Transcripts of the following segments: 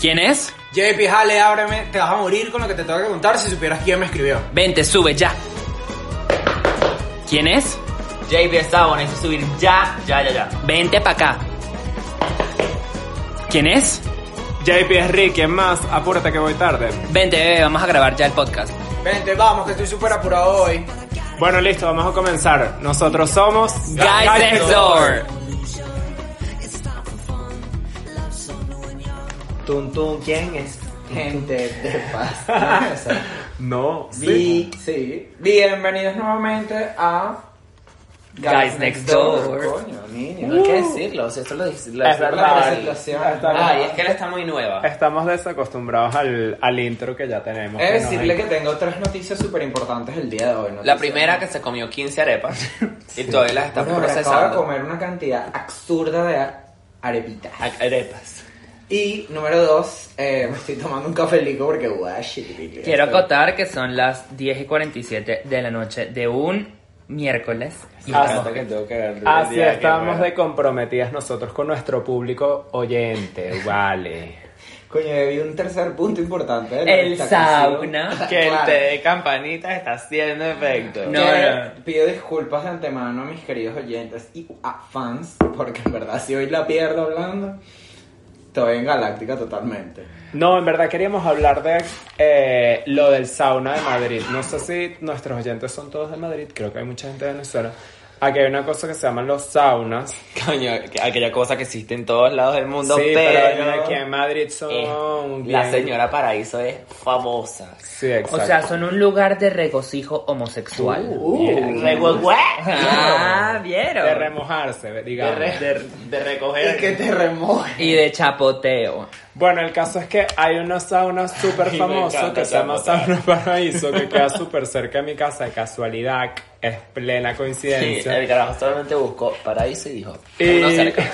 ¿Quién es? JP, jale, ábreme. Te vas a morir con lo que te tengo que contar si supieras quién me escribió. Vente, sube ya. ¿Quién es? JP está necesito subir ya, ya, ya, ya. Vente pa' acá. ¿Quién es? JP es Rick, ¿quién más? Apúrate que voy tarde. Vente, bebé, vamos a grabar ya el podcast. Vente, vamos, que estoy súper apurado hoy. Bueno, listo, vamos a comenzar. Nosotros somos Guys Next Door. Tum, ¿quién es? Gente de paz. No, sí. Vi- sí. Bienvenidos nuevamente a Guys Next Door. Coño, niño, hay que decirlo, o sea, esto lo dice. lo Es verdad. la presentación. Estamos- Ay, es que él está muy nueva. Estamos desacostumbrados al, al intro que ya tenemos. Es decirle que tengo tres noticias súper importantes el día de hoy. La primera que se comió 15 arepas y todavía las está Bueno, pero acabo de procesando. comer una cantidad absurda de arepitas. Arepas. Y número dos, eh, me estoy tomando un cafelico porque guay, shit, Quiero acotar que son las 10 y 47 de la noche de un miércoles. Y estamos- que tengo que. Así estamos de comprometidas nosotros con nuestro público oyente, vale. Coño, vi un tercer punto importante. la El sauna. Que el té de campanita está haciendo efecto. No, Que no. Pido disculpas de antemano a mis queridos oyentes y a fans, porque en verdad si hoy la pierdo hablando, estoy en Galáctica totalmente. No, en verdad queríamos hablar de eh, lo del sauna de Madrid. No sé si nuestros oyentes son todos de Madrid, creo que hay mucha gente de Venezuela. Aquí hay una cosa que se llaman los saunas. Coño, que- aquella cosa que existe en todos lados del mundo, sí, pero, pero aquí en Madrid son eh, bien- la señora Paraíso es famosa. Sí, exacto. O sea, son un lugar de regocijo homosexual. Bien. ah, ¿vieron? de remojarse, digamos. de, de recoger. Es que te remoje. Y de chapoteo. Bueno, el caso es que hay una sauna súper famosa que se llama Sauna Paraíso, que queda súper cerca de mi casa, de casualidad, es plena Sí, coincidencia. el carajo solamente buscó paraíso y dijo, Y- cerca.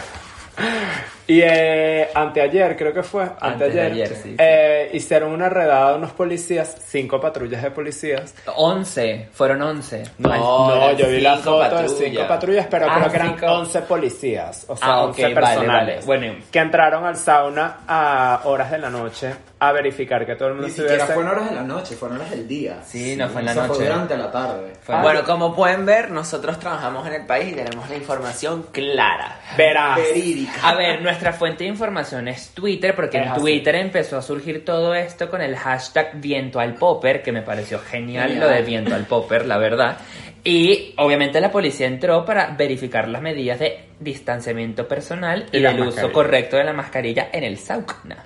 Y eh, anteayer, creo que fue, anteayer, Antes de ayer, sí, sí. eh, hicieron una redada de unos policías, cinco patrullas de policías. 11, fueron 11. No, no, yo vi la foto de patrullas. cinco patrullas, pero Ah, creo que eran cinco. 11 policías, o sea, Ah, 11 ok, vale, personales, vale. Bueno. que entraron al sauna a horas de la noche a verificar que todo el mundo Ni siquiera estuviese... fueron horas de la noche, fueron horas del día. Sí, no fue en la noche. Fue durante la tarde. Fue- Bueno, como pueden ver, nosotros trabajamos en el país y tenemos la información clara. Verás. Verídica. A ver, nuestra fuente de información es Twitter, porque Es en así. Twitter empezó a surgir todo esto con el hashtag viento al popper, que me pareció genial, Genial. lo de viento al popper, la verdad. Y obviamente la policía entró para verificar las medidas de distanciamiento personal y, Y del uso correcto de la mascarilla en el sauna.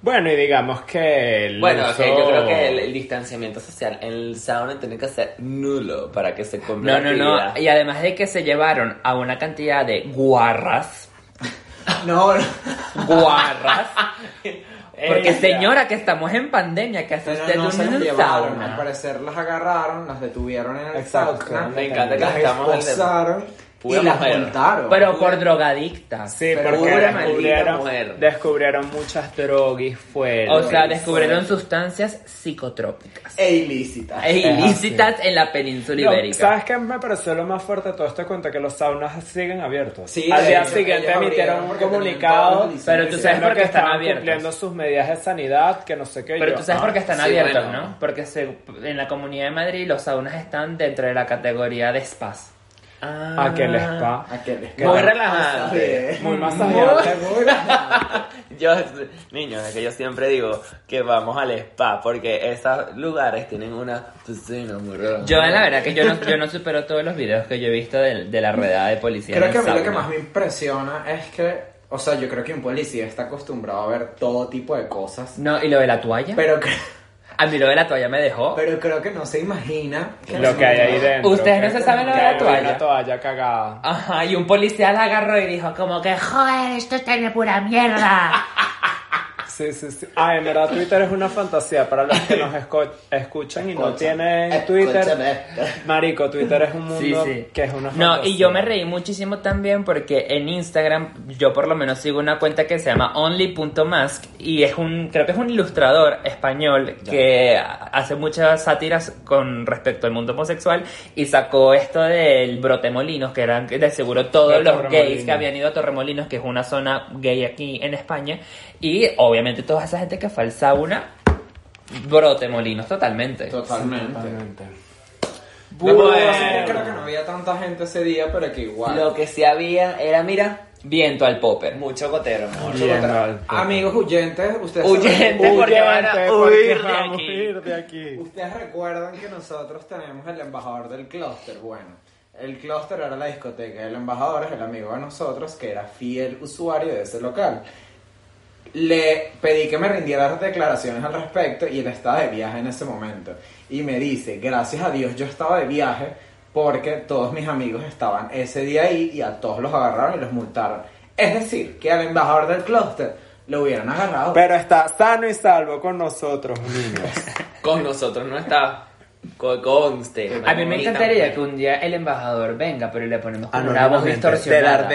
Bueno, y digamos que el Bueno, uso- yo creo que el, el distanciamiento social en el sauna tiene que ser nulo para que se cumpla No, no, no. Y además de que se llevaron a una cantidad de guarras, No, no. guarras, porque Ella. señora que estamos en pandemia, que hace usted no el llevaron, al parecer las agarraron, las detuvieron en el Exacto, sauna, me encanta que las estamos en el- esposaron Pura y las mujer. Pero por drogadictas. Sí, Pero porque descubrieron, mujer. descubrieron muchas drogas fuera. O sea, Fue- descubrieron sustancias psicotrópicas E ilícitas. e ilícitas en la península No, ibérica. ¿Sabes qué me pareció lo más fuerte de todo este cuento? Que los saunas siguen abiertos. Sí, Al día hecho, siguiente emitieron un comunicado. Pero tú sabes por qué están abiertos. cumpliendo sus medidas de sanidad, que no sé qué. Pero yo, tú sabes ah, por qué están sí, abiertos, bueno. ¿no? Porque se- en la Comunidad de Madrid los saunas están dentro de la categoría de spas. Ah, que el spa. Aquel es- Muy relajante. sí. Muy masajeante. Muy relajante. Yo, niños, es que yo siempre digo que vamos al spa porque esos lugares tienen una piscina muy rara. Yo, la verdad, que yo no, yo no supero todos los videos que yo he visto de, de la redada de policía. Creo en que a mí lo que más me impresiona es que, o sea, yo creo que un policía está acostumbrado a ver todo tipo de cosas, No, ¿y lo de la toalla? pero, cre- A mí lo de la toalla me dejó. pero creo que no se imagina Lo que hay ahí dentro. Ustedes no se saben lo de la hay toalla. Una toalla cagada. Ajá, y un policía la agarró y dijo como que, joder, esto está de pura mierda. Sí, sí, sí. Ah, en verdad Twitter es una fantasía para los que nos esco- escuchan y no tienen Twitter. Marico, Twitter es un mundo sí. que es una fantasía. No, y yo me reí muchísimo también porque en Instagram yo por lo menos sigo una cuenta que se llama only.mask y es un, creo que es un ilustrador español que hace muchas sátiras con respecto al mundo homosexual y sacó esto del Brotemolinos, que eran de seguro todos los gays que habían ido a Torremolinos, que es una zona gay aquí en España, y obviamente toda esa gente que fue al sauna, Brotemolinos totalmente. Totalmente. Totalmente. Bueno. Bueno. Creo que no había tanta gente ese día, pero que igual. Lo que sí había era, mira, Viento al popper. mucho gotero, amor. Mucho Alto. Amigos huyentes, ustedes Huyentes. porque van a huir porque de aquí. huir de aquí. Ustedes recuerdan que nosotros tenemos el embajador del clúster. Bueno, el clúster era la discoteca. El embajador es el amigo de nosotros que era fiel usuario de ese local. Le pedí que me rindiera declaraciones al respecto y él estaba de viaje en ese momento. Y me dice, gracias a Dios yo estaba de viaje porque todos mis amigos estaban ese día ahí y a todos los agarraron y los multaron. Es decir, que al embajador del clúster lo hubieran agarrado. Pero está sano y salvo con nosotros, niños. Con nosotros no está. Co- Conste. A mí me encantaría que un día el embajador venga, pero le ponemos como una voz distorsionada.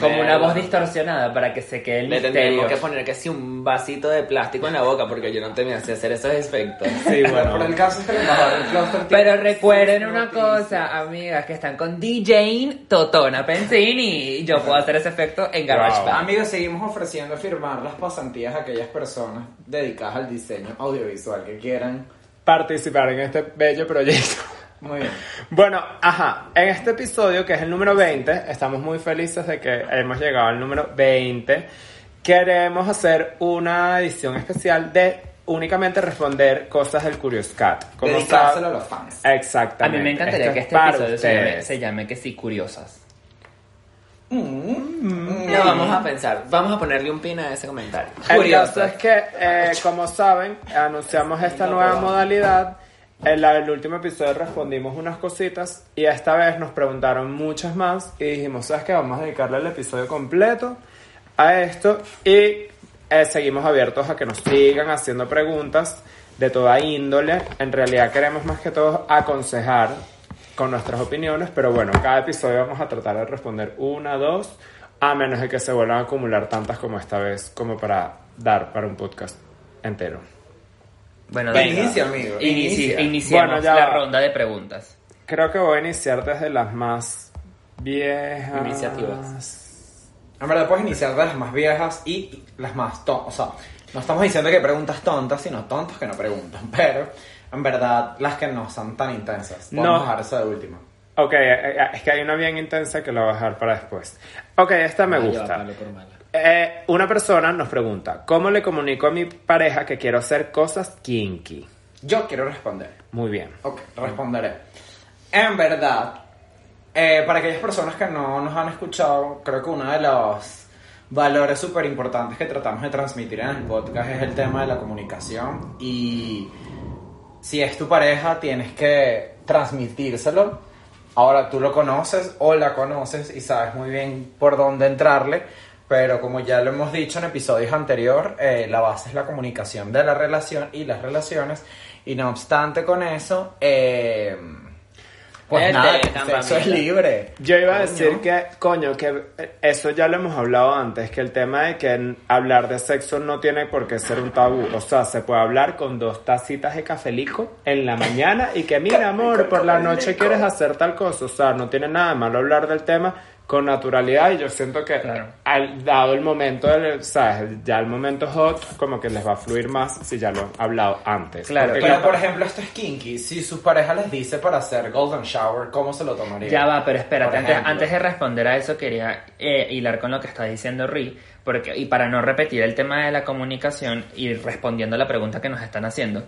Como una voz distorsionada para que se quede el Le misterio. tendríamos que poner que sí un vasito de plástico en la boca porque yo no te me hacía hacer esos efectos. Sí, Bueno, bueno. pero el caso es que el embajador. Pero recuerden una cosa, amigas, que están con DJ Totona Pensini y yo puedo hacer ese efecto en GarageBand. Amigos, seguimos ofreciendo firmar las pasantías a aquellas personas dedicadas al diseño audiovisual que quieran. Participar en este bello proyecto. Muy bien. Bueno, ajá, en este episodio, que es el número 20, estamos muy felices de que hemos llegado al número 20. Queremos hacer una edición especial de únicamente responder cosas del Curious Cat. Como Dedicárselo a los fans. A Exactamente. mí me encantaría Esto que es este episodio se llame, se llame que sí, curiosas. Mm. No, vamos a pensar. Vamos a ponerle un pin a ese comentario. El caso es que, eh, como saben, anunciamos esta nueva modalidad. En la- el último episodio respondimos unas cositas y esta vez nos preguntaron muchas más y dijimos, ¿sabes qué? Vamos a dedicarle el episodio completo a esto y eh, seguimos abiertos a que nos sigan haciendo preguntas de toda índole. En realidad queremos más que todo aconsejar con nuestras opiniones, pero bueno, cada episodio vamos a tratar de responder una, dos, a menos de que se vuelvan a acumular tantas como esta vez, como para dar para un podcast entero. Bueno, Venga. Inicia, amigo, Inici- inicia. iniciemos Bueno, ya la va. ronda de preguntas. Creo que voy a iniciar desde las más viejas. Iniciativas. En verdad puedes iniciar de las más viejas y las más tontas. O sea, no estamos diciendo que preguntas tontas, sino tontos que no preguntan. Pero, en verdad, las que no son tan intensas. Vamos No. a dejar eso de última. Ok, eh, eh, es que hay una bien intensa que la voy a dejar para después. Ok, esta me gusta. palo por mala. Eh, una persona nos pregunta, ¿cómo le comunico a mi pareja que quiero hacer cosas kinky? Yo quiero responder. Muy bien. Ok, responderé. En verdad, eh, para aquellas personas que no nos han escuchado, creo que uno de los valores súper importantes que tratamos de transmitir en el podcast es el tema de la comunicación. Y si es tu pareja, tienes que transmitírselo. Ahora tú lo conoces o la conoces y sabes muy bien por dónde entrarle. Pero como ya lo hemos dicho en episodios anteriores, eh, la base es la comunicación de la relación y las relaciones. Y no obstante con eso, eh, pues nada, el campamento. sexo es libre. Yo iba a Coño. decir que, coño, que eso ya lo hemos hablado antes, que el tema de que hablar de sexo no tiene por qué ser un tabú. O sea, se puede hablar con dos tacitas de cafelico en la mañana y que, mira, amor, por la noche quieres hacer tal cosa. O sea, no tiene nada de malo hablar del tema con naturalidad y yo siento que Claro. al dado el momento, del, ¿sabes? Ya el momento hot, como que les va a fluir más si ya lo han hablado antes. Claro, Porque Pero por ejemplo, esto es kinky. Si su pareja les dice para hacer golden shower, ¿cómo se lo tomaría? Ya va, pero espérate, antes, antes de responder a eso quería eh, hilar con lo que está diciendo Ri, porque, y para no repetir el tema de la comunicación y respondiendo a la pregunta que nos están haciendo,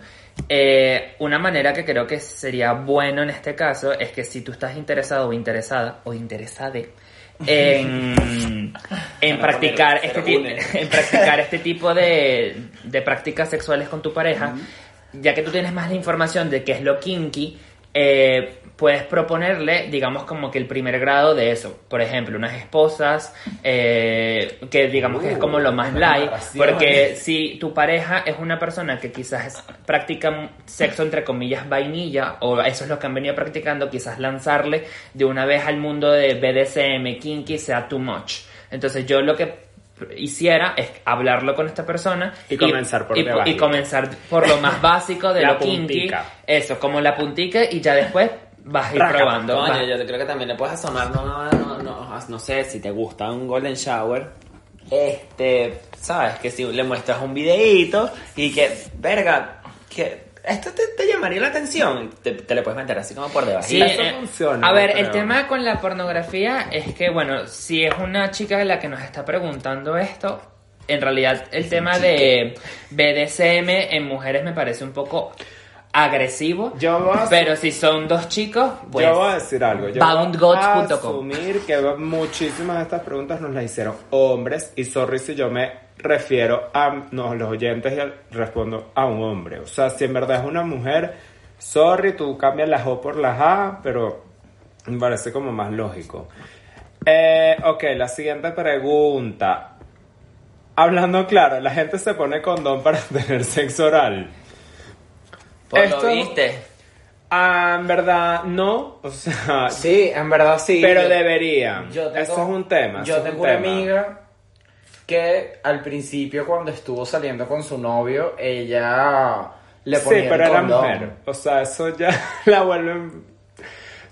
eh, una manera que creo que sería bueno en este caso es que si tú estás interesado o interesada o interesade en, en practicar este tipo en practicar este tipo de, de prácticas sexuales con tu pareja, ya que tú tienes más la información de qué es lo kinky, eh, puedes proponerle, digamos, como que el primer grado de eso. Por ejemplo, unas esposas, eh, que digamos que es como lo más Uh, light. narraciones. Porque si tu pareja es una persona que quizás practica sexo entre comillas vainilla, o eso es lo que han venido practicando, quizás lanzarle de una vez al mundo de BDSM, kinky, sea too much. Entonces yo lo que hiciera es hablarlo con esta persona Y comenzar por y, debajo. y comenzar por lo más básico de La lo kinky. puntica. eso como la puntica y ya después vas a ir Raca, probando. Coño, vas- yo creo que también le puedes asomar, no, no, no, no, no sé, si te gusta un golden shower, este, sabes, que si le muestras un videíto y que, verga, que esto te, te llamaría la atención, te, te le puedes meter así como por debajo. Sí, eso eh, funciona, a ver, el tema con la pornografía es que, bueno, si es una chica la que nos está preguntando esto, en realidad el tema de BDSM en mujeres me parece un poco agresivo. Yo voy a- pero si son dos chicos, pues yo voy a decir algo. Yo voy a asumir que muchísimas de estas preguntas nos las hicieron hombres y sorry si yo me refiero a no, los oyentes y respondo a un hombre. O sea, si en verdad es una mujer, sorry, tú cambias las O por las A, pero me parece como más lógico. Eh, ok, la siguiente pregunta. Hablando claro, la gente se pone condón para tener sexo oral. Esto- lo viste. Ah, en verdad, no. O sea, Sí, en verdad sí. pero Yo- deberían. yo tengo- Eso es un tema. Yo tengo un una tema. amiga que al principio cuando estuvo saliendo con su novio, ella le ponía Sí, el pero era mujer. O sea, eso ya la vuelven.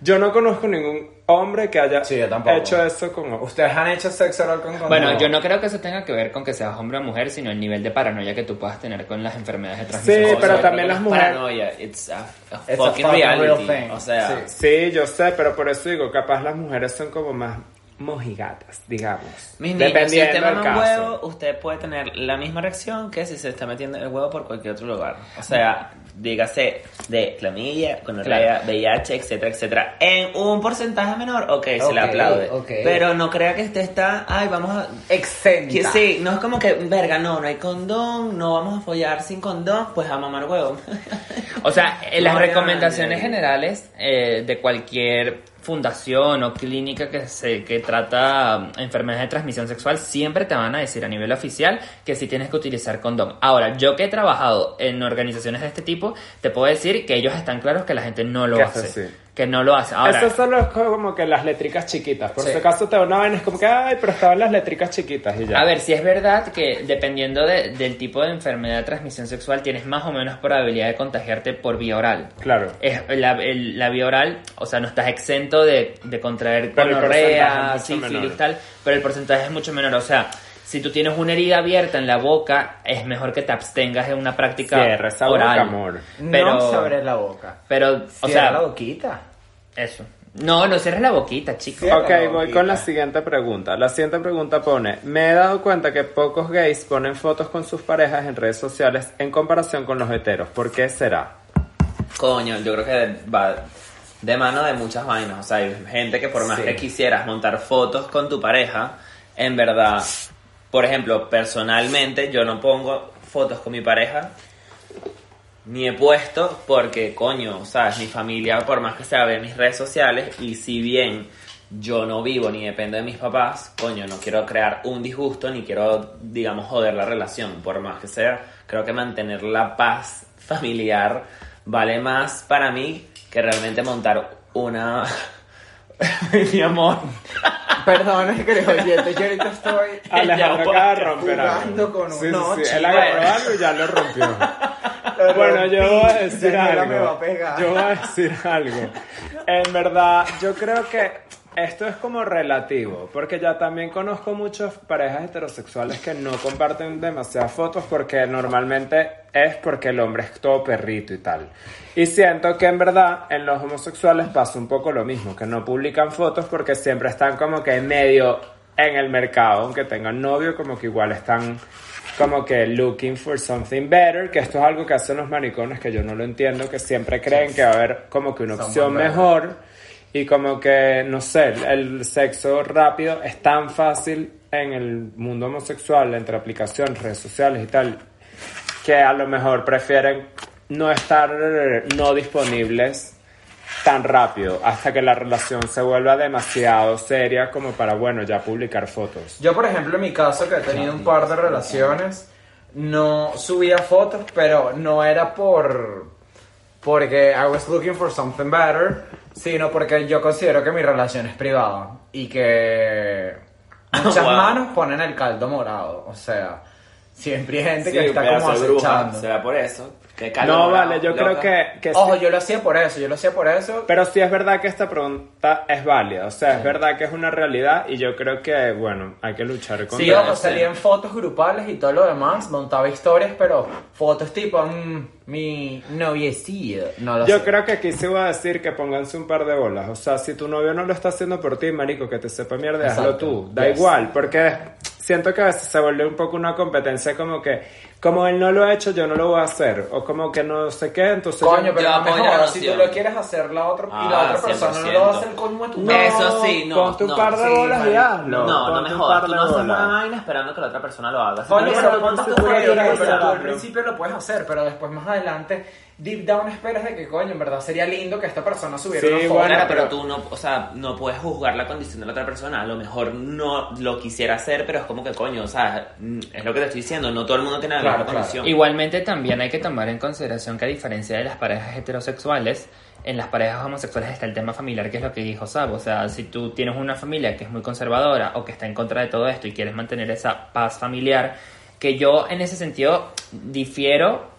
Yo no conozco ningún hombre que haya Sí, hecho eso como. ¿Ustedes han hecho sexo oral con condón? Bueno, yo no creo que eso tenga que ver con que seas hombre o mujer, sino el nivel de paranoia que tú puedas tener con las enfermedades de Sí, transmisión. pero Coño, también las es mujeres- Paranoia, it's a, a It's a fucking fucking real reality. thing. O sea, Sí. Sí, yo sé, pero por eso digo, capaz las mujeres son como más mojigatas, digamos. Mis niños, si usted un huevo, usted puede tener la misma reacción que si se está metiendo el huevo por cualquier otro lugar. O sea, dígase de clamilla, gonorrea, VIH, etcétera, etcétera. En un porcentaje menor, ok, se Ok, le aplaude. Pero no crea que usted está, ay, vamos a... Exenta. Que sí, no es como que, verga, no, no hay condón, no vamos a follar sin condón, pues a mamar huevo. O sea, las recomendaciones generales eh, de cualquier fundación o clínica que se que trata um, enfermedades de transmisión sexual siempre te van a decir a nivel oficial que sí tienes que utilizar condón. Ahora, yo que he trabajado en organizaciones de este tipo, te puedo decir que ellos están claros que la gente no lo Que hace. Que no lo hace. Ahora, Eso solo es como que las letricas chiquitas. Por Sí. si acaso te una vaina, es como que, ay, pero estaban las letricas chiquitas y ya. A ver, si es verdad que dependiendo de- del tipo de enfermedad de transmisión sexual tienes más o menos probabilidad de contagiarte por vía oral. Claro. Es, la, el- la vía oral, o sea, no estás exento de, de contraer gonorrea, sífilis, menor. tal, pero el porcentaje es mucho menor. O sea, si tú tienes una herida abierta en la boca, es mejor que te abstengas de una práctica Cierra esa boca, amor. Pero, No se abre la boca. pero, o Cierra sea, la boquita. eso. No, no cierres la boquita, chico. Cierra Ok, voy con la siguiente pregunta. La siguiente pregunta pone, me he dado cuenta que pocos gays ponen fotos con sus parejas en redes sociales en comparación con los heteros. ¿Por qué será? Coño, yo creo que va de mano de muchas vainas. O sea, hay gente que por más Sí. que quisieras montar fotos con tu pareja, en verdad, por ejemplo, personalmente yo no pongo fotos con mi pareja ni he puesto porque, coño, sabes, mi familia, por más que sea, ve mis redes sociales y si bien yo no vivo ni dependo de mis papás, coño, no quiero crear un disgusto ni quiero, digamos, joder la relación, por más que sea, creo que mantener la paz familiar vale más para mí que realmente montar una... mi amor. Perdón, es que oyentes, yo ahorita estoy Alejandro acaba de romper jugando algo. con un- Sí, sí, no, sí, chico. Él agarró algo y ya lo rompió. Lo bueno, yo voy a decir algo. me va a pegar. Yo voy a decir algo. En verdad, yo creo que esto es como relativo, porque ya también conozco muchas parejas heterosexuales que no comparten demasiadas fotos porque normalmente es porque el hombre es todo perrito y tal. Y siento que en verdad en los homosexuales pasa un poco lo mismo, que no publican fotos porque siempre están como que medio en el mercado, aunque tengan novio, como que igual están como que looking for something better, que esto es algo que hacen los maricones que yo no lo entiendo, que siempre creen que va a haber como que una opción mejor y como que, no sé, el sexo rápido es tan fácil en el mundo homosexual, entre aplicaciones, redes sociales y tal, que a lo mejor prefieren no estar no disponibles tan rápido hasta que la relación se vuelva demasiado seria como para, bueno, ya publicar fotos. Yo, por ejemplo, en mi caso, que he tenido un par de relaciones, no subía fotos, pero no era por porque I was looking for something better, sino porque yo considero que mi relación es privada y que muchas Wow. manos ponen el caldo morado. O sea, siempre hay gente Sí, que está como acechando. Será por eso. Qué calor, No, vale, yo loca. creo que, que Ojo, sí. yo lo hacía por eso, yo lo hacía por eso. Pero sí es verdad que esta pregunta es válida, o sea, es verdad que es una realidad y yo creo que, bueno, hay que luchar contra Sí, ojo, salían fotos grupales y todo lo demás, montaba historias, pero fotos tipo mm, mi noviecillo. No lo Yo sé. creo que aquí se va a decir que pónganse un par de bolas. O sea, si tu novio no lo está haciendo por ti, marico, que te sepa mierda, hazlo tú. Da Yes. igual, porque siento que a veces se vuelve un poco una competencia como que, como él no lo ha hecho, yo no lo voy a hacer. O como que no sé qué, entonces... Coño, yo- pero yo no me apoyo la jodas, si tú lo quieres hacer la otra, y Ah, la otra persona no lo va a 100%. hacer coño tu No. Eso sí, no. Ponte un no, par de sí, bolas y hazlo. No, no Ponte me jodas. Tú no haces una vaina esperando que la otra persona lo haga. Coño, pero tú montas tú tu jueguito, pero tú al principio lo puedes hacer, pero después más adelante, deep down esperas de que coño, en verdad sería lindo que esta persona subiera Sí, una foto. bueno, pero pero tú no, o sea, no puedes juzgar la condición de la otra persona. A lo mejor no lo quisiera hacer, pero es como que coño, o sea, mm, es lo que te estoy diciendo. No todo el mundo tiene la Claro, misma claro. condición. Igualmente también hay que tomar en consideración que a diferencia de las parejas heterosexuales, en las parejas homosexuales está el tema familiar, que es lo que dijo Sab. O sea, si tú tienes una familia que es muy conservadora o que está en contra de todo esto y quieres mantener esa paz familiar, que yo en ese sentido difiero,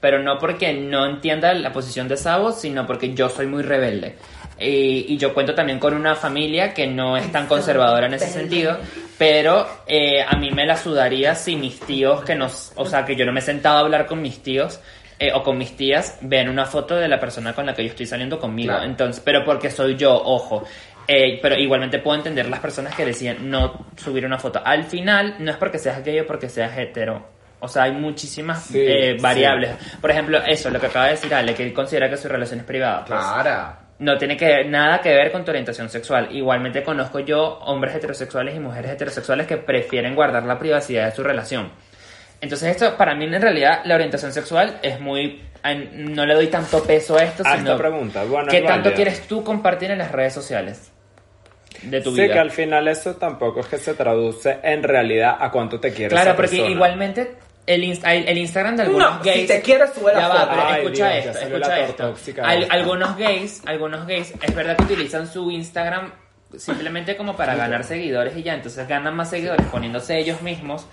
pero no porque no entienda la posición de Sabo, sino porque yo soy muy rebelde. Y, y yo cuento también con una familia que no es tan conservadora en ese sentido, pero eh, a mí me la sudaría si mis tíos, que nos, o sea, que yo no me he sentado a hablar con mis tíos eh, o con mis tías, ven una foto de la persona con la que yo estoy saliendo conmigo. Claro. Entonces, pero porque soy yo, ojo. Eh, pero igualmente puedo entender las personas que deciden no subir una foto. Al final, no es porque seas gay o porque seas hetero. O sea, hay muchísimas Sí, eh, sí. variables. Por ejemplo, eso, lo que acaba de decir Ale, que él considera que su relación es privada. Pues, Claro. no tiene que nada que ver con tu orientación sexual. Igualmente conozco yo hombres heterosexuales y mujeres heterosexuales que prefieren guardar la privacidad de su relación. Entonces esto para mí en realidad la orientación sexual es muy no le doy tanto peso a esto, A sino esta pregunta, bueno, ¿qué tanto quieres tú compartir en las redes sociales de tu Sí, vida? que al final eso tampoco es que se traduce en realidad a cuánto te quieres Claro, esa porque persona. igualmente el, inst- el Instagram de algunos No, gays. si te quieres, sube la Ya va, foto. pero Ay, escucha Dios, esto, escucha Al- algunos gays, algunos gays, es verdad que utilizan su Instagram simplemente como para ganar seguidores y ya, entonces ganan más seguidores poniéndose ellos mismos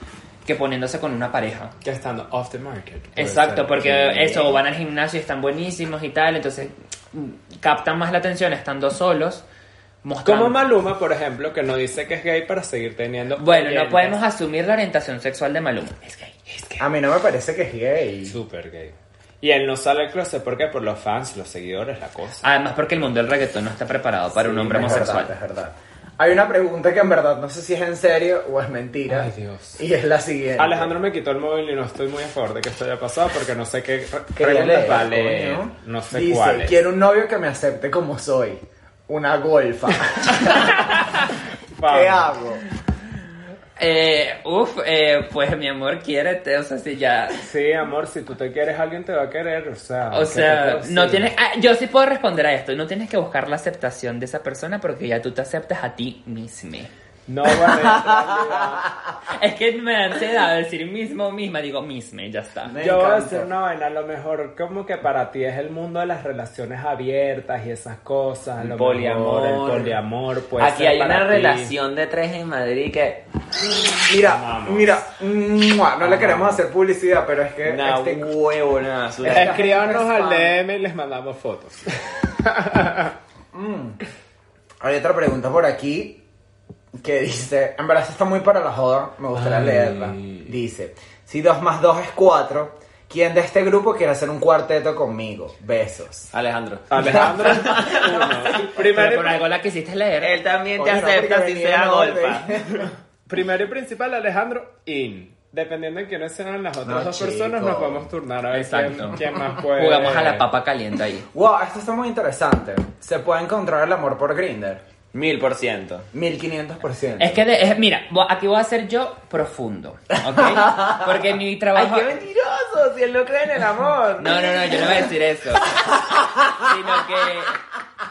que poniéndose con una pareja. Que estando off the market. Exacto, ser. porque Sí. eso, van al gimnasio y están buenísimos y tal, entonces mm, captan más la atención estando solos, mostrando... Como Maluma, por ejemplo, que no dice que es gay para seguir teniendo. Bueno, no oyentes. podemos asumir la orientación sexual de Maluma. Es gay, es gay. A mí no me parece que es gay. Súper gay. Y él no sale al closet, ¿por qué? Por los fans, los seguidores, la cosa. Además porque el mundo del reggaetón no está preparado para un Sí, hombre es homosexual. verdad, es verdad. Hay una pregunta que en verdad no sé si es en serio o es mentira. Ay, Dios. Y es la siguiente. Alejandro me quitó el móvil y no estoy muy a favor de que esto haya pasado porque no sé qué preguntas leer, vale. No sé Dice, cuál es. quiero un novio que me acepte como soy. Una golfa. ¿Qué hago? Eh, uf, eh, pues mi amor, quiérete, o sea, si ya... Sí, amor, si tú te quieres, alguien te va a querer, o sea. O ¿qué sea, no tienes... ah, yo sí puedo responder a esto, no tienes que buscar la aceptación de esa persona porque ya tú te aceptas a ti mismo. No, en realidad, Es que me da ansiedad decir mismo, misma, digo misme, ya está. Me Yo voy a decir una vaina, a lo mejor como que para ti es el mundo de las relaciones abiertas y esas cosas, a El lo poliamor. mejor el poliamor, puede Aquí ser hay para una ti. relación de tres en Madrid que. Mira, Vamos. mira, ¡mua! no le queremos hacer publicidad, pero es que Una este- huevo, nada. Escríbanos Es al. DM y les mandamos fotos. hay otra pregunta por aquí que dice, en verdad está muy para la joda, me gustaría Ay. leerla. Dice, si 2 más 2 es 4, ¿quién de este grupo quiere hacer un cuarteto conmigo? Besos. Alejandro. Alejandro, uno. Pero Primero, por y, algo la quisiste leer. Él también te Oye, no, acepta porque si venía sea en golfa. orden. primero y principal, Alejandro, in. Dependiendo de quiénes sean las otras No, dos chico. personas, nos podemos turnar a ver Exacto. quién, quién más puede. Jugamos a la papa caliente ahí. Wow, esto está muy interesante. Se puede encontrar el amor por Grinder. Mil por ciento. 1500%. Es que, de- es- mira, aquí voy a ser yo profundo, ¿ok? Porque mi ¡Ay, trabajo... qué mentiroso! Si él no cree en el amor. No, no, no, yo no voy a decir eso. Sino que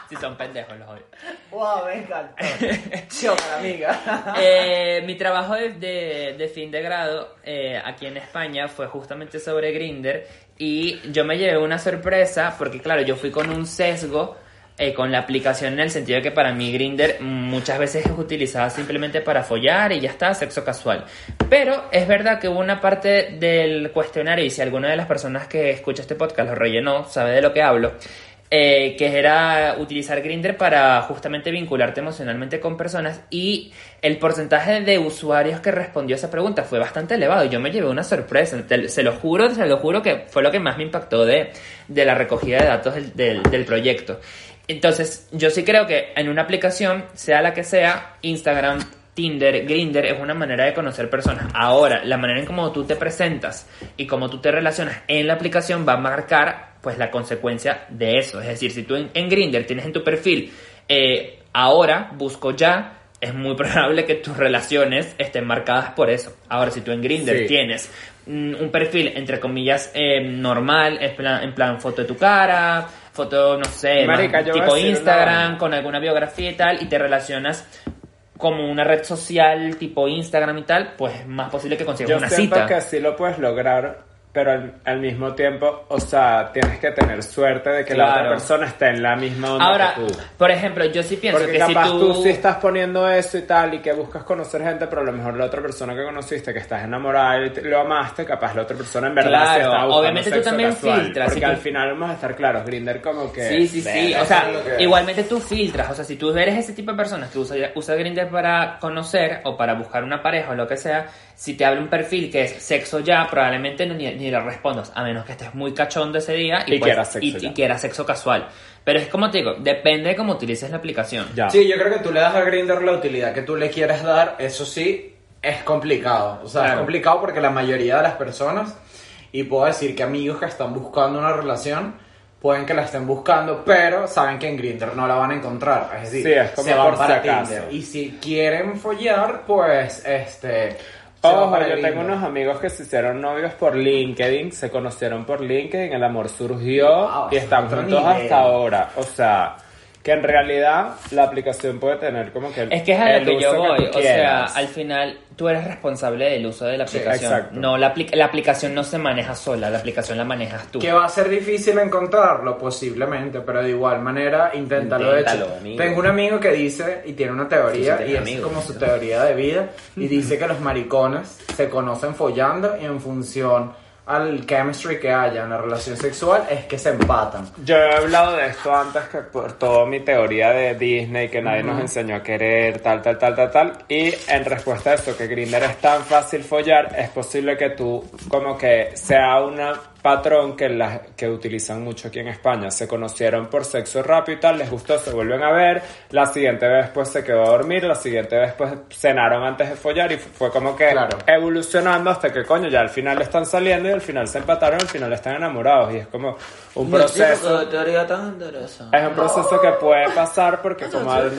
Si son pendejos, los odio. Wow, me encantó. Choca, amiga. Eh, mi trabajo de, de- de fin de grado eh, aquí en España fue justamente sobre Grinder y yo me llevé una sorpresa porque claro, yo fui con un sesgo eh, con la aplicación en el sentido de que para mí Grinder muchas veces es utilizada simplemente para follar y ya está, sexo casual. Pero es verdad que hubo una parte del cuestionario y si alguna de las personas que escucha este podcast lo rellenó, sabe de lo que hablo, eh, que era utilizar Grinder para justamente vincularte emocionalmente con personas y el porcentaje de usuarios que respondió a esa pregunta fue bastante elevado y yo me llevé una sorpresa, te- se lo juro, se lo juro que fue lo que más me impactó de, de la recogida de datos del, del- del proyecto. Entonces, yo sí creo que en una aplicación, sea la que sea, Instagram, Tinder, Grinder es una manera de conocer personas. Ahora, la manera en cómo tú te presentas y cómo tú te relacionas en la aplicación va a marcar pues la consecuencia de eso. Es decir, si tú en, en Grinder tienes en tu perfil eh, ahora, busco ya, es muy probable que tus relaciones estén marcadas por eso. Ahora, si tú en Grinder Sí. tienes mm, un perfil, entre comillas, eh, normal, en plan, en plan foto de tu cara, foto, no sé, Marica, más tipo una Instagram, con alguna biografía y tal, y te relacionas como una red social tipo Instagram y tal, pues es más posible que consigas Yo una siento cita. que sí lo puedes lograr, pero al, al mismo tiempo, o sea, tienes que tener suerte de que la otra persona esté en la misma onda Ahora, que tú. por ejemplo, yo sí pienso Porque que si capaz tú... tú... sí estás poniendo eso y tal y que buscas conocer gente, pero a lo mejor la otra persona que conociste, que estás enamorada y te- lo amaste, capaz la otra persona en verdad Claro, sí está buscando obviamente tú también casual. filtras, Porque si tú- al final vamos a estar claros, Grinder como que... Sí, sí, sí. O sea, igualmente tú filtras. O sea, si tú eres ese tipo de personas que usa, usa Grindr para conocer o para buscar una pareja o lo que sea, si te habla un perfil que es sexo ya, probablemente no- ni, ni le respondas, a menos que estés muy cachondo ese día y, Y pues- quieras sexo y- y quieras sexo casual. Pero es como te digo, depende de cómo utilices la aplicación. Ya. Sí, yo creo que tú le das a Grindr la utilidad que tú le quieres dar, eso sí, es complicado. O sea, es Claro. complicado porque la mayoría de las personas, y puedo decir que amigos que están buscando una relación, pueden que la estén buscando, pero saben que en Grindr no la van a encontrar. Es decir, Sí, es como se van por para si acaso. Tinder. Y si quieren follar, pues, este... Ojo, para yo tengo unos amigos que se hicieron novios por LinkedIn, se conocieron por LinkedIn, el amor surgió Wow, y están juntos hasta ahora. O sea, que en realidad la aplicación puede tener como que el, Es que es a lo que yo voy, tú o sea, al final tú eres responsable del uso de la Sí, aplicación. exacto. no, la, apli- la aplicación no se maneja sola, la aplicación la manejas tú. Que va a ser difícil encontrarlo, posiblemente, pero de igual manera, inténtalo. De Inténtalo, hecho, amigo. tengo un amigo que dice, y tiene una teoría, Sí, sí, y es amigos, como su ¿no? teoría de vida, y dice que los maricones se conocen follando y en función al chemistry que haya en la relación sexual es que se empatan. Yo he hablado de esto antes que por toda mi teoría de Disney, que nadie nos enseñó a querer, tal, tal, tal, tal, tal. Y en respuesta a esto, que Grinder es tan fácil follar, es posible que tú, como que sea un patrón que, las que utilizan mucho aquí en España. Se conocieron por sexo rápido y tal, les gustó, se vuelven a ver. La siguiente vez, pues se quedó a dormir. La siguiente vez, pues cenaron antes de follar. Y fue como que Claro. evolucionando hasta que, coño, ya al final están saliendo y al final se empataron, al final están enamorados. Y es como un proceso. Qué teoría tan interesante. Es un proceso que puede pasar porque como, al-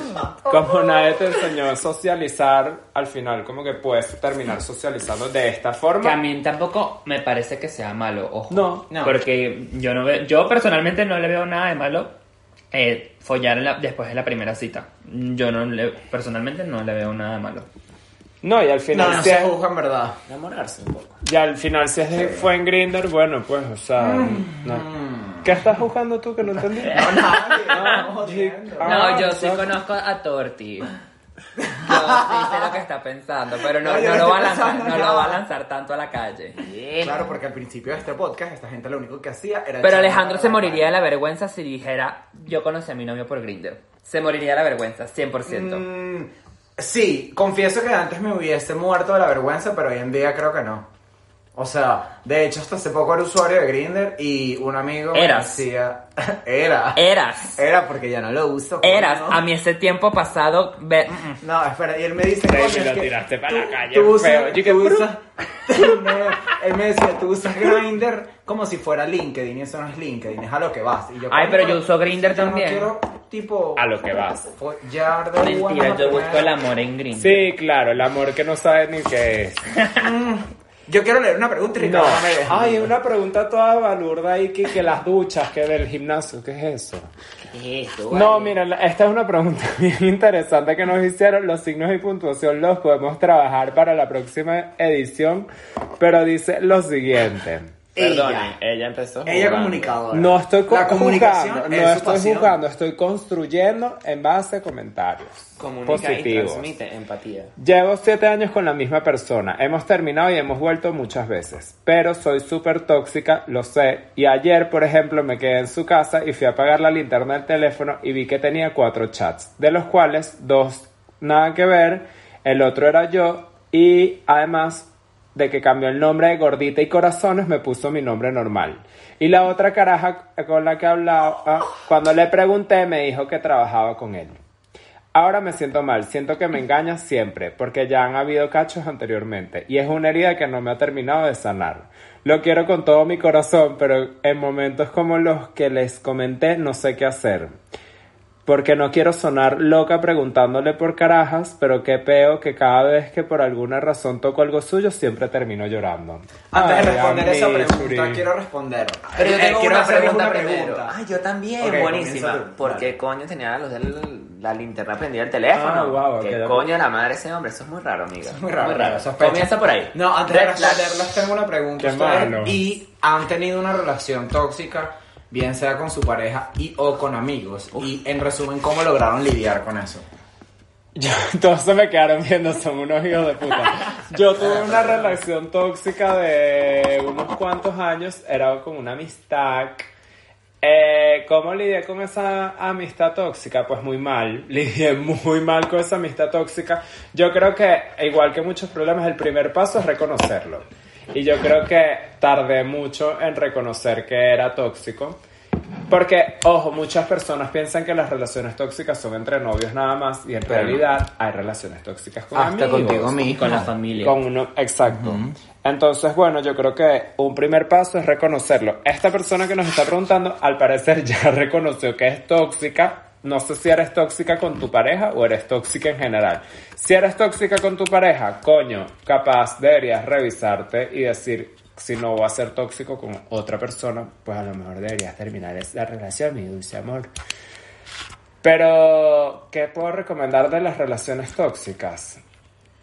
como nadie te enseñó a socializar, al final como que puedes terminar socializando de esta Que a forma. mí tampoco me parece que sea malo, ojo. No. No. Porque yo no veo, yo personalmente no le veo nada de malo eh, follar en la- después de la primera cita. Yo no le, personalmente no le veo nada de malo. No, y al final No, no si se es- juzga en verdad. Enamorarse un poco. y al final si es de- fue en Grinder, bueno, pues, o sea, no. ¿Qué estás jugando tú que no entendí? No, nadie. Ah, no, yo sí no. conozco a Torti. Yo sí sé lo que está pensando, pero no, No, no lo va lanzar, no lo va a lanzar tanto a la calle. Claro, porque al principio de este podcast esta gente lo único que hacía era... Pero Alejandro se moriría de la vergüenza si dijera, yo conocí a mi novio por Grindr. Se moriría de la vergüenza, 100%. Mm, sí, confieso que antes me hubiese muerto de la vergüenza, pero hoy en día creo que no. O sea, de hecho hasta hace poco era usuario de Grindr y un amigo me Eras. decía... era. Eras. Era porque ya no lo uso. Eras. ¿no? A mí ese tiempo pasado... ve- mm, mm. No, espera, y él me dice... "Coño, es lo que tiraste pa' tú- la calle, tú usas- feo". Yo que, tú usas- No, él me decía, tú usas Grindr como si fuera LinkedIn y eso no es LinkedIn, es a lo que vas. Y yo, Ay, "Coño, pero yo uso Grindr yo no también". quiero, tipo... A lo que vas. follar de Mentira, yo busco el amor en Grindr. Sí, claro, el amor que no sabes ni qué es. Yo quiero leer una pregunta y No. Ricardo no me deja. Ay, una pregunta toda balurda ahí que, que las duchas, que del gimnasio, ¿qué es eso? ¿Qué es esto? No, vale? miren, esta es una pregunta bien interesante que nos hicieron. Los signos y puntuación los podemos trabajar para la próxima edición, pero dice lo siguiente. Perdone, ella, empezó. Ella jugando. comunicadora. No estoy co- La comunicación juzgando, es no estoy pasión. juzgando, estoy construyendo en base a comentarios Comunica y positivos. transmite empatía. Llevo siete años con la misma persona. Hemos terminado y hemos vuelto muchas veces. Pero soy súper tóxica, lo sé. Y ayer, por ejemplo, me quedé en su casa y fui a apagar la linterna del teléfono y vi que tenía cuatro chats, de los cuales dos nada que ver, el otro era yo y además de que cambió el nombre de gordita y corazones me puso mi nombre normal. Y la otra caraja con la que hablaba, cuando le pregunté me dijo que trabajaba con él. Ahora me siento mal, siento que me engañas siempre, porque ya han habido cachos anteriormente, y es una herida que no me ha terminado de sanar. Lo quiero con todo mi corazón, pero en momentos como los que les comenté no sé qué hacer. Porque no quiero sonar loca preguntándole por carajas, pero qué peo que cada vez que por alguna razón toco algo suyo siempre termino llorando. Antes de responder esa pregunta, quiero responder. Pero yo Eh, tengo quiero una pregunta, pregunta. Ay, yo también, Ok, buenísima. ¿Por qué coño tenía la luz de la, la linterna prendida el teléfono? Ah, guau, ¿Qué coño la madre de ese hombre? Eso es muy raro, amiga. Es muy raro. sospecha. Comienza por ahí. No, antes de responderlas tengo una pregunta. Qué ¿Ustedes malo. y han tenido una relación tóxica, bien sea con su pareja y o con amigos? Y en resumen, ¿cómo lograron lidiar con eso? Yo, todos se me quedaron viendo, son unos hijos de puta. Yo tuve una relación tóxica de unos cuantos años, era con una amistad. Eh, ¿Cómo lidié con esa amistad tóxica? Pues muy mal, lidié muy mal con esa amistad tóxica. Yo creo que, igual que muchos problemas, el primer paso es reconocerlo. Y yo creo que tardé mucho en reconocer que era tóxico. Porque, ojo, muchas personas piensan que las relaciones tóxicas son entre novios nada más y en Pero no. realidad hay relaciones tóxicas con Hasta amigos. contigo mismo. Con la familia. Con uno, exacto. Entonces, bueno, yo creo que un primer paso es reconocerlo. Esta persona que nos está preguntando, al parecer ya reconoció que es tóxica. No sé si eres tóxica con tu pareja o eres tóxica en general. Si eres tóxica con tu pareja, coño, capaz deberías revisarte y decir, si no voy a ser tóxico con otra persona, pues a lo mejor deberías terminar esa relación, mi dulce amor. Pero, ¿qué puedo recomendar de las relaciones tóxicas?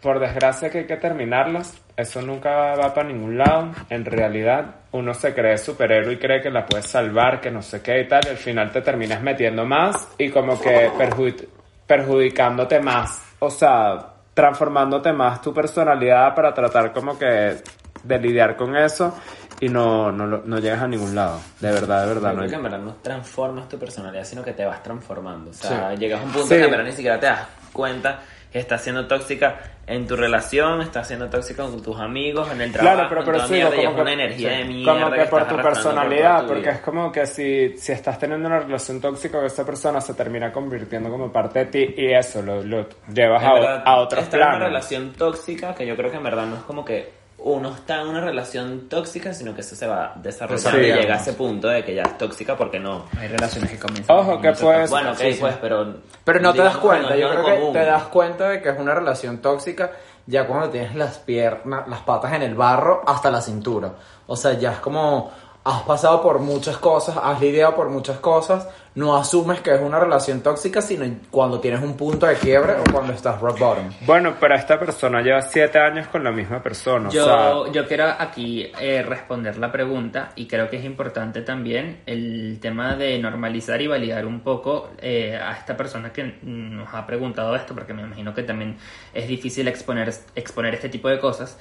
Por desgracia que hay que terminarlas, eso nunca va para ningún lado. En realidad, uno se cree superhéroe y cree que la puedes salvar, que no sé qué y tal, y al final te terminas metiendo más y como que perju- perjudicándote más. O sea, transformándote más tu personalidad para tratar como que de lidiar con eso y no, no, no llegas a ningún lado. De verdad, de verdad. Yo No creo que en verdad no transformas tu personalidad, sino que te vas transformando. O sea, llegas a un punto Sí. que en verdad ni siquiera te das cuenta que estás siendo tóxica en tu relación, estás siendo tóxica con tus amigos, en el trabajo, Claro, pero, pero sí, mierda, es como que, una energía sí, de mierda. como que que por tu por personalidad, tu porque es como que si, si estás teniendo una relación tóxica con esa persona, se termina convirtiendo como parte de ti y eso lo, lo llevas En a, verdad, a otros estar en una planos. relación tóxica que yo creo que en verdad no es como que uno está en una relación tóxica, sino que eso se va desarrollando y llega a ese punto de que ya es tóxica porque no. Hay relaciones que comienzan. Ojo, que pues- Bueno, ok, sí, sí. pues, pero. Pero no te das cuenta, yo creo que común. te das cuenta de que es una relación tóxica ya cuando tienes las piernas, las patas en el barro hasta la cintura. O sea, ya es como has pasado por muchas cosas, has lidiado por muchas cosas, no asumes que es una relación tóxica, sino cuando tienes un punto de quiebre o cuando estás rock bottom. Bueno, pero esta persona lleva siete años con la misma persona. Yo, o sea, yo quiero aquí eh, responder la pregunta y creo que es importante también el tema de normalizar y validar un poco eh, a esta persona que nos ha preguntado esto, porque me imagino que también es difícil exponer, exponer este tipo de cosas.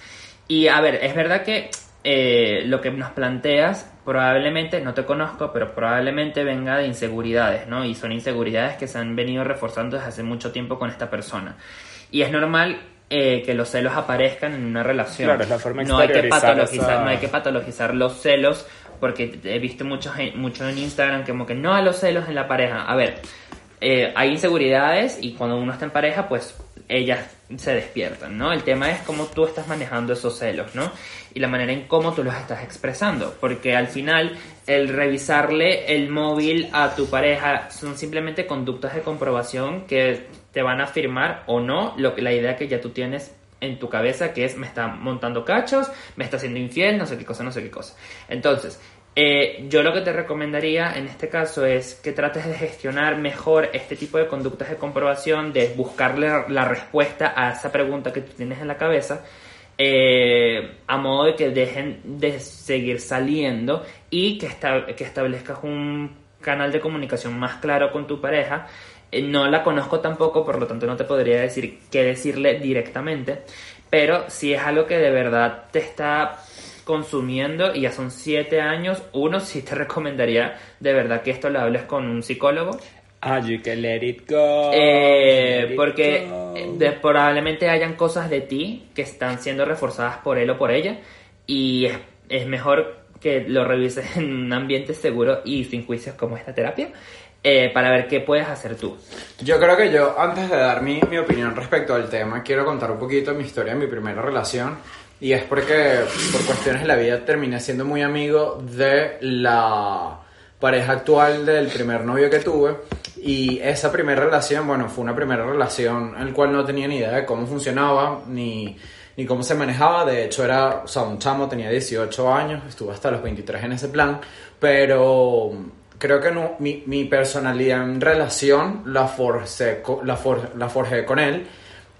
Y a ver, es verdad que eh, lo que nos planteas probablemente, no te conozco, pero probablemente venga de inseguridades, ¿no? Y son inseguridades que se han venido reforzando desde hace mucho tiempo con esta persona. Y es normal eh, que los celos aparezcan en una relación. Claro, es la forma no hay que patologizar, esa- no hay que patologizar los celos, porque he visto mucho, mucho en Instagram como que no a los celos en la pareja. A ver, eh, hay inseguridades y cuando uno está en pareja, pues ellas se despiertan, ¿no? El tema es cómo tú estás manejando esos celos, ¿no? Y la manera en cómo tú los estás expresando, porque al final el revisarle el móvil a tu pareja son simplemente conductas de comprobación que te van a afirmar o no lo que la idea que ya tú tienes en tu cabeza que es me está montando cachos, me está haciendo infiel, no sé qué cosa, no sé qué cosa. Entonces, eh, yo lo que te recomendaría en este caso es que trates de gestionar mejor este tipo de conductas de comprobación, de buscarle la respuesta a esa pregunta que tú tienes en la cabeza, eh, a modo de que dejen de seguir saliendo y que, esta- que establezcas un canal de comunicación más claro con tu pareja. Eh, no la conozco tampoco, por lo tanto no te podría decir qué decirle directamente, pero si es algo que de verdad te está consumiendo y ya son siete años, uno sí te recomendaría de verdad que esto lo hables con un psicólogo, Ah, you can let it go. eh, let it porque go. de- probablemente hayan cosas de ti que están siendo reforzadas por él o por ella y es, es mejor que lo revises en un ambiente seguro y sin juicios como esta terapia eh, para ver qué puedes hacer tú. Yo creo que yo, antes de dar mi, mi opinión respecto al tema, quiero contar un poquito mi historia de mi primera relación. Y es porque, por cuestiones de la vida, terminé siendo muy amigo de la pareja actual del primer novio que tuve. Y esa primera relación, bueno, fue una primera relación en la cual no tenía ni idea de cómo funcionaba, ni, ni cómo se manejaba. De hecho, era, o un chamo, tenía 18 años, estuve hasta los 23 en ese plan. Pero creo que no, mi, mi personalidad en relación la forcé, la, for- la forjé con él.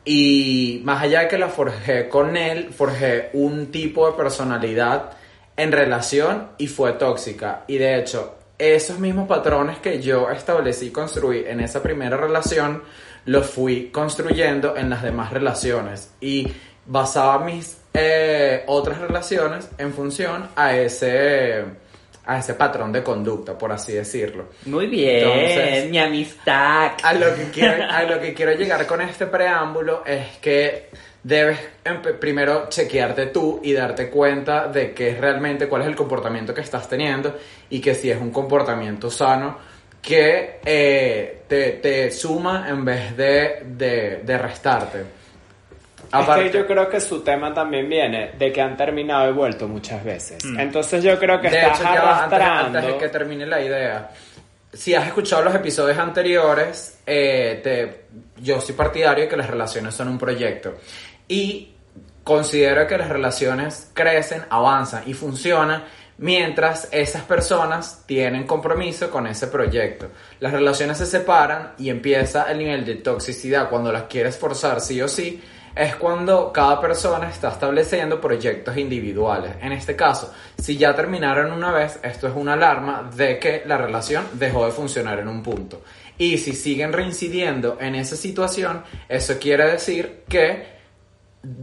Y más allá de que la forjé con él, forjé un tipo de personalidad en relación y fue tóxica. Y de hecho, esos mismos patrones que yo establecí y construí en esa primera relación, los fui construyendo en las demás relaciones. Y basaba mis eh, otras relaciones en función a ese, a ese patrón de conducta, por así decirlo. Muy bien, Entonces- mi amistad. A lo, que quiero, a lo que quiero llegar con este preámbulo es que debes primero chequearte tú y darte cuenta de qué es realmente, cuál es el comportamiento que estás teniendo y que si es un comportamiento sano que eh, te, te suma en vez de, de, de restarte. Es que yo creo que su tema también viene de que han terminado y vuelto muchas veces. Entonces yo creo que Mm. de estás hecho, ya va, antes, arrastrando. antes de que termine la idea, si has escuchado los episodios anteriores, eh, te- yo soy partidario de que las relaciones son un proyecto. Y considero que las relaciones crecen, avanzan y funcionan mientras esas personas tienen compromiso con ese proyecto. Las relaciones se separan y empieza el nivel de toxicidad cuando las quieres forzar sí o sí. Es cuando cada persona está estableciendo proyectos individuales. En este caso, si ya terminaron una vez, esto es una alarma de que la relación dejó de funcionar en un punto. Y si siguen reincidiendo en esa situación, eso quiere decir que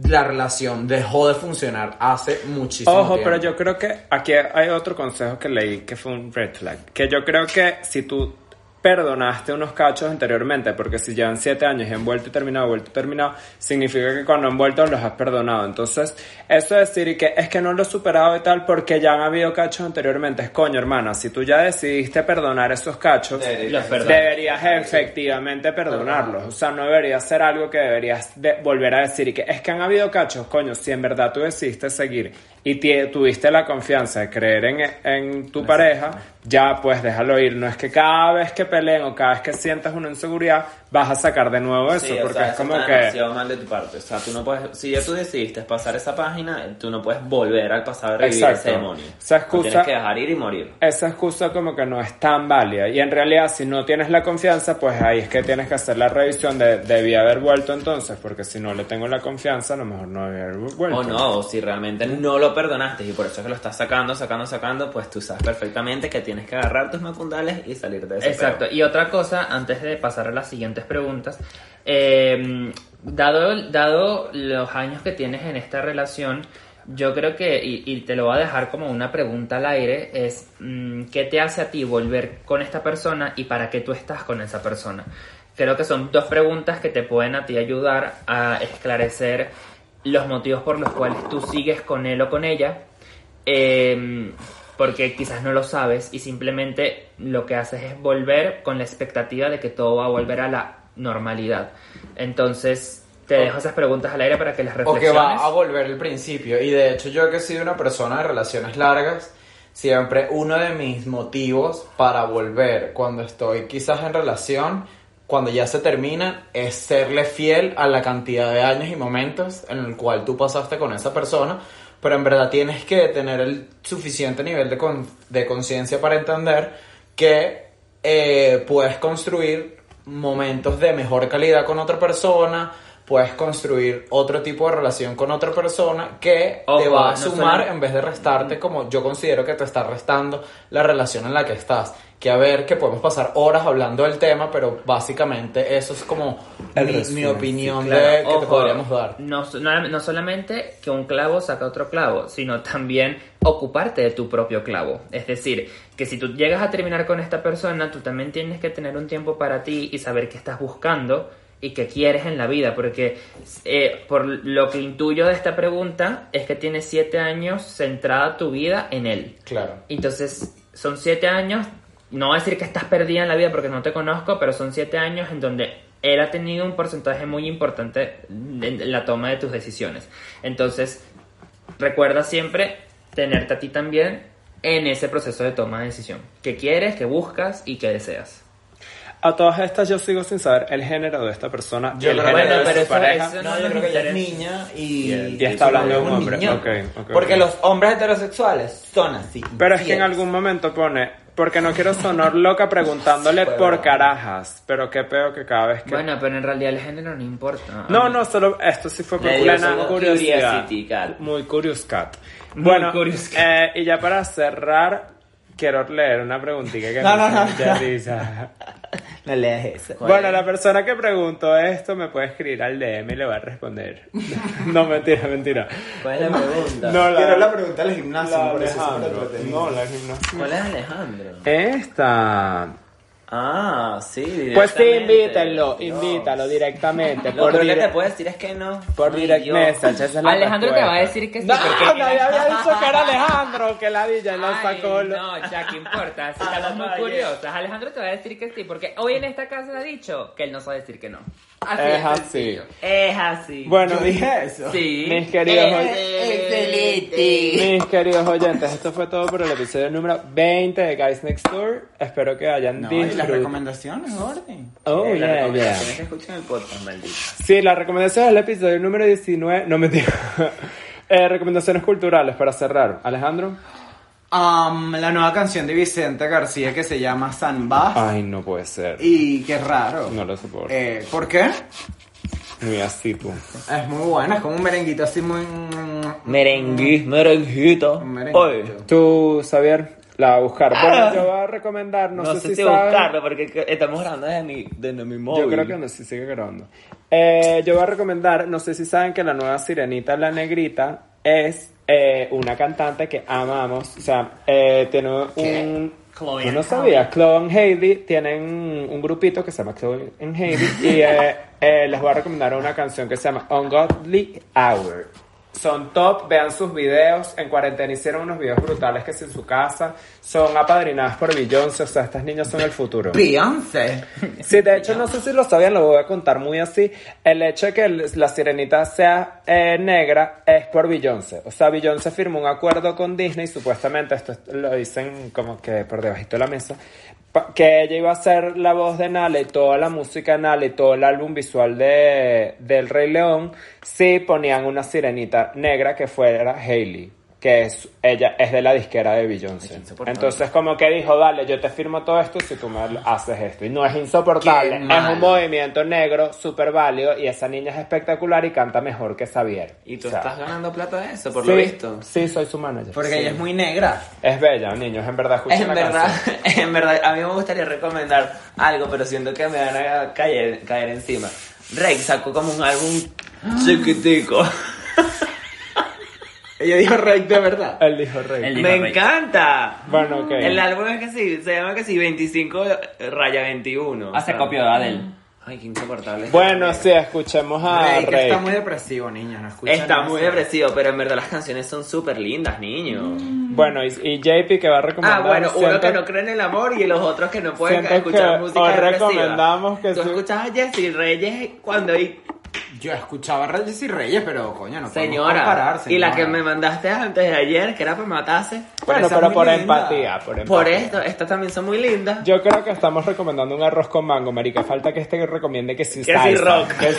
la relación dejó de funcionar hace muchísimo Ojo, tiempo. pero yo creo que aquí hay otro consejo que leí que fue un red flag. Que yo creo que si tú perdonaste unos cachos anteriormente, porque si llevan siete años y han vuelto y terminado, vuelto y terminado, significa que cuando han vuelto los has perdonado. Entonces, eso de decir y que es que no lo he superado y tal porque ya han habido cachos anteriormente, es coño, hermana, si tú ya decidiste perdonar esos cachos, deberías efectivamente perdonarlos. O sea, no debería ser algo que deberías de- volver a decir y que es que han habido cachos, coño, si en verdad tú decidiste seguir y tuviste la confianza de creer en, en tu pareja, ya pues déjalo ir. No es que cada vez que peleen o cada vez que sientas una inseguridad vas a sacar de nuevo eso, Sí, o porque sea, es eso como está que... demasiado mal de tu parte. O sea, tú no puedes, si ya tú decidiste pasar esa página, tú no puedes volver al pasado a revivir Exacto. ese demonio. Esa excusa- tienes que dejar ir y morir. esa excusa como que no es tan válida. Y en realidad, si no tienes la confianza, pues ahí es que tienes que hacer la revisión de debí haber vuelto entonces, porque si no le tengo la confianza, a lo mejor no debí haber vuelto. O no, o si realmente no lo perdonaste y por eso es que lo estás sacando, sacando, sacando, pues tú sabes perfectamente que tienes que agarrar tus macundales y salir de ese Exacto. Y otra cosa, antes de pasar a las preguntas, eh, dado, dado los años que tienes en esta relación, yo creo que, y, y te lo voy a dejar como una pregunta al aire, es mm, ¿qué te hace a ti volver con esta persona y para qué tú estás con esa persona? Creo que son dos preguntas que te pueden a ti ayudar a esclarecer los motivos por los cuales tú sigues con él o con ella. Eh, porque quizás no lo sabes y simplemente lo que haces es volver con la expectativa de que todo va a volver a la normalidad. Entonces, te dejo esas preguntas al aire para que las O que reflexiones. va a volver al principio. Y de hecho, yo que he sido una persona de relaciones largas, siempre uno de mis motivos para volver cuando estoy quizás en relación, cuando ya se termina, es serle fiel a la cantidad de años y momentos en el cual tú pasaste con esa persona, pero en verdad tienes que tener el suficiente nivel de, con- de conciencia para entender que eh, puedes construir momentos de mejor calidad con otra persona, puedes construir otro tipo de relación con otra persona que te va a no sumar en vez de restarte como yo considero que te está restando la relación en la que estás. Que a ver, que podemos pasar horas hablando del tema, pero básicamente eso es como El mi, mi opinión Claro, de que te ojo, podríamos dar. No, no, no solamente que un clavo saca otro clavo, sino también ocuparte de tu propio clavo. Es decir, que si tú llegas a terminar con esta persona, tú también tienes que tener un tiempo para ti y saber qué estás buscando y qué quieres en la vida. Porque eh, por lo que intuyo de esta pregunta es que tienes siete años centrada tu vida en él. Claro. Entonces, son siete años, no voy a decir que estás perdida en la vida porque no te conozco, pero son siete años en donde él ha tenido un porcentaje muy importante en la toma de tus decisiones. Entonces, recuerda siempre tenerte a ti también en ese proceso de toma de decisión. ¿Qué quieres, qué buscas y qué deseas? A todas estas yo sigo sin saber el género de esta persona. y Yo el creo- género bueno, de pero su eso- pareja. eso- No, no yo creo que ella es niña y... Y está hablando de un hombre. niño. Porque los hombres heterosexuales son así. Pero es que en algún momento pone, porque no quiero sonar loca preguntándole por carajas, pero qué peor que cada vez que... Bueno, pero en realidad el género no importa. no, no, solo esto sí fue por curiosidad. curiosity, cat. Muy curious cat. Muy Bueno, curious cat. eh, y ya para cerrar, quiero leer una preguntita que No, no, no. mucha risa. No leas eso. Bueno, la persona que preguntó esto me puede escribir al DM y le va a responder. no, mentira, mentira. ¿Cuál es la pregunta? No, Quiero la pregunta del gimnasio, la súper Alejandro. No, la gimnasia. ¿Cuál es Alejandro? Esta. Ah, sí. Pues sí, Dios. invítalo directamente. Lo por que dire- te puedo decir es que no. por Ay, direct Dios. message. esa es la Alejandro te va a decir que sí, No, porque- nadie había dicho que era Alejandro, que la DJ lo sacó. No, ya, ¿qué importa? Si estamos muy curiosas. Alejandro te va a decir que sí, porque hoy en esta casa ha dicho que él no sabe decir que no. Así Es así. sencillo. Es así. Bueno, dije eso. Sí. mis queridos, Excelente. mis queridos oyentes, esto fue todo por el episodio número 20 de Guys Next Door. Espero que hayan No, y las disfrutado. recomendaciones, Gordy. Oh, Eh, yeah, recomendación yeah. es que escuchen el podcast, maldito. Sí, la recomendación es el episodio número 19. No me digo. Eh, recomendaciones culturales para cerrar. Alejandro. Um, la nueva canción de Vicente García que se llama Samba. Ay, no puede ser. Y qué raro. No lo soporto. Eh, ¿Por qué? Muy así tú. Es muy buena, es como un merenguito así muy... Merengue, merenguito. Un merenguito. Oye, Tú, Xavier, la va a buscar. Bueno, yo voy a recomendar, no, no, sé, sé si si saben- buscarlo porque que- estamos grabando desde mi, desde mi móvil. Yo creo que no, si sigue grabando. Eh, yo voy a recomendar, no sé si saben que la nueva sirenita, la negrita, es eh, una cantante que amamos. O sea, eh, tiene un... Chloe no sabía, Chloe and Hailey tienen un grupito que se llama Chloe and Hailey y eh, eh, les voy a recomendar una canción que se llama Ungodly Hour. Son top, vean sus videos. En cuarentena hicieron unos videos brutales que es en su casa. Son apadrinadas por Beyoncé, o sea, estas niñas son el futuro. Beyoncé. Sí, de hecho, no sé si lo sabían, lo voy a contar muy así. El hecho de que la sirenita sea eh, negra es por Beyoncé. O sea, Beyoncé firmó un acuerdo con Disney, supuestamente, esto es- lo dicen como que por debajito de la mesa, que ella iba a ser la voz de Nala y toda la música de Nala y todo el álbum visual de, del Rey León, si ponían una sirenita negra que fuera Hailey. Que es, ella es de la disquera de Beyoncé. Entonces, como que dijo, dale, yo te firmo todo esto si tú me haces esto. Y no es insoportable, es un movimiento negro súper válido y esa niña es espectacular y canta mejor que Xavier. Y tú O sea, estás ganando plata de eso, por sí, lo visto. Sí, soy su manager. Porque Sí. ella es muy negra. Es bella, niños, en verdad, escuchen En la verdad, canción. en verdad, a mí me gustaría recomendar algo, pero siento que me van a caer, caer encima. Rey sacó como un álbum chiquitico. Ella dijo Rey de verdad. Él dijo rey. Él dijo Me Rey. encanta. Bueno, ok. El álbum es que sí, se llama que sí, 25 raya 21. Hace o sea. copio de Adele. Ay, qué insoportable. Bueno, sí, escuchemos a Rey, que Rey. está muy depresivo. No escuchan Está eso. muy depresivo, pero en verdad las canciones son súper lindas, niño. Bueno, y, y JP que va a recomendar. Ah, bueno, uno siento- que no cree en el amor y los otros que no pueden Siento escuchar que música os depresiva. recomendamos que Tú sí. escuchas a Jesse Reyes cuando hay Yo escuchaba Reyes y Reyes, pero coño, no Señora, comparar, y la señora. que me mandaste antes de ayer, que era para matarse. Bueno, pero por linda. empatía, por empatía. Por esto, estas también son muy lindas. Yo creo que estamos recomendando un arroz con mango, marica. Falta que este recomiende que si Que si rock. que es-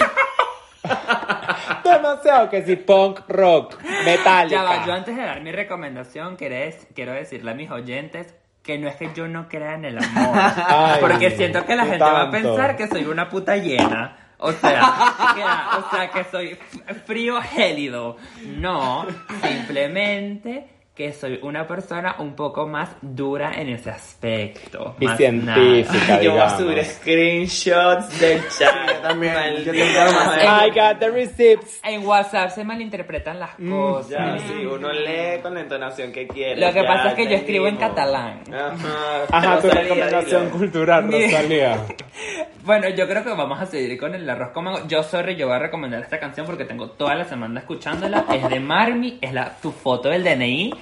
Demasiado que si punk rock, metálica. Ya va, yo antes de dar mi recomendación quiero, dec- quiero decirle a mis oyentes que no es que yo no crea en el amor. Ay, porque siento que la gente va a tanto. pensar que soy una puta llena. O sea, o sea, que soy frío gélido. No, simplemente que soy una persona un poco más dura en ese aspecto. Y más científica, Yo voy a subir screenshots del chat. también, yo. I got the receipts. En WhatsApp se malinterpretan las cosas. Ya, sí, uno lee con la entonación que quiere. Lo que ya, pasa es que yo escribo en catalán. Ajá, Ajá, tu recomendación cultural, Rosalía. Bueno, yo creo que vamos a seguir con el arroz con mango. Yo, sorry, yo voy a recomendar esta canción porque tengo toda la semana escuchándola. Es de Marmi, es la, tu foto del DNI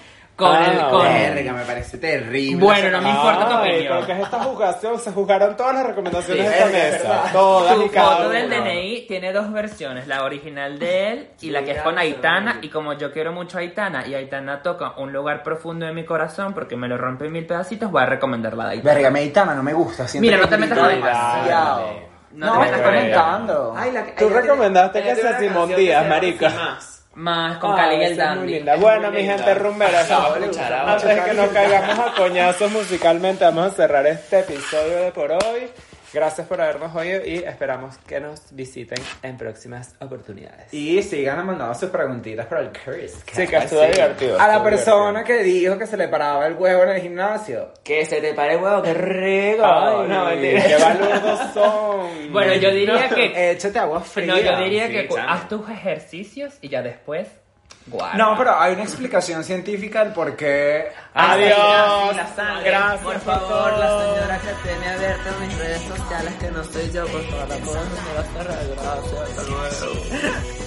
con Ah, el... Con... Verga, me parece terrible. Bueno, no me importa tu Ay, opinión. pero que es esta jugación, se jugaron todas las recomendaciones Sí, de esta es mesa. verdad. Todas Tu y cada foto del una. DNI tiene dos versiones, la original de él y la que es con Aitana. Y como yo quiero mucho a Aitana y Aitana toca un lugar profundo de mi corazón porque me lo rompe en mil pedacitos, voy a recomendar la de Aitana. Verga, Meditana no me gusta. siento Mira, que no te metas con demasiado. Dale. No, No te me metas con ella. comentando. Ay, la- Tú recomendaste que tiene sea una Simón canción que Díaz, se llama marica. Más. Más con Ah, Cali y el Dandy. linda. Bueno, mi linda. gente rumbera, La voy a chao. escuchar, la voy a antes de que nos caigamos a coñazos musicalmente, vamos a cerrar este episodio de por hoy. Gracias por habernos oído y esperamos que nos visiten en próximas oportunidades. Y sigan mandando sus preguntitas para el Chris. Sí, que estuvo divertido. A la persona que dijo que se le paraba el huevo en el gimnasio. Que se te pare el huevo, qué rico. Ay, no, mentira. qué baludos son. Bueno, yo diría que... Échate agua fría. No, yo diría sí, que haz tus ejercicios y ya después guarda. No, pero hay una explicación científica del por qué. Adiós. La sangre. Gracias Por favor, la señora que tiene abiertas mis redes sociales, que no soy yo, por favor, la puedo hacer gracias. Hasta luego.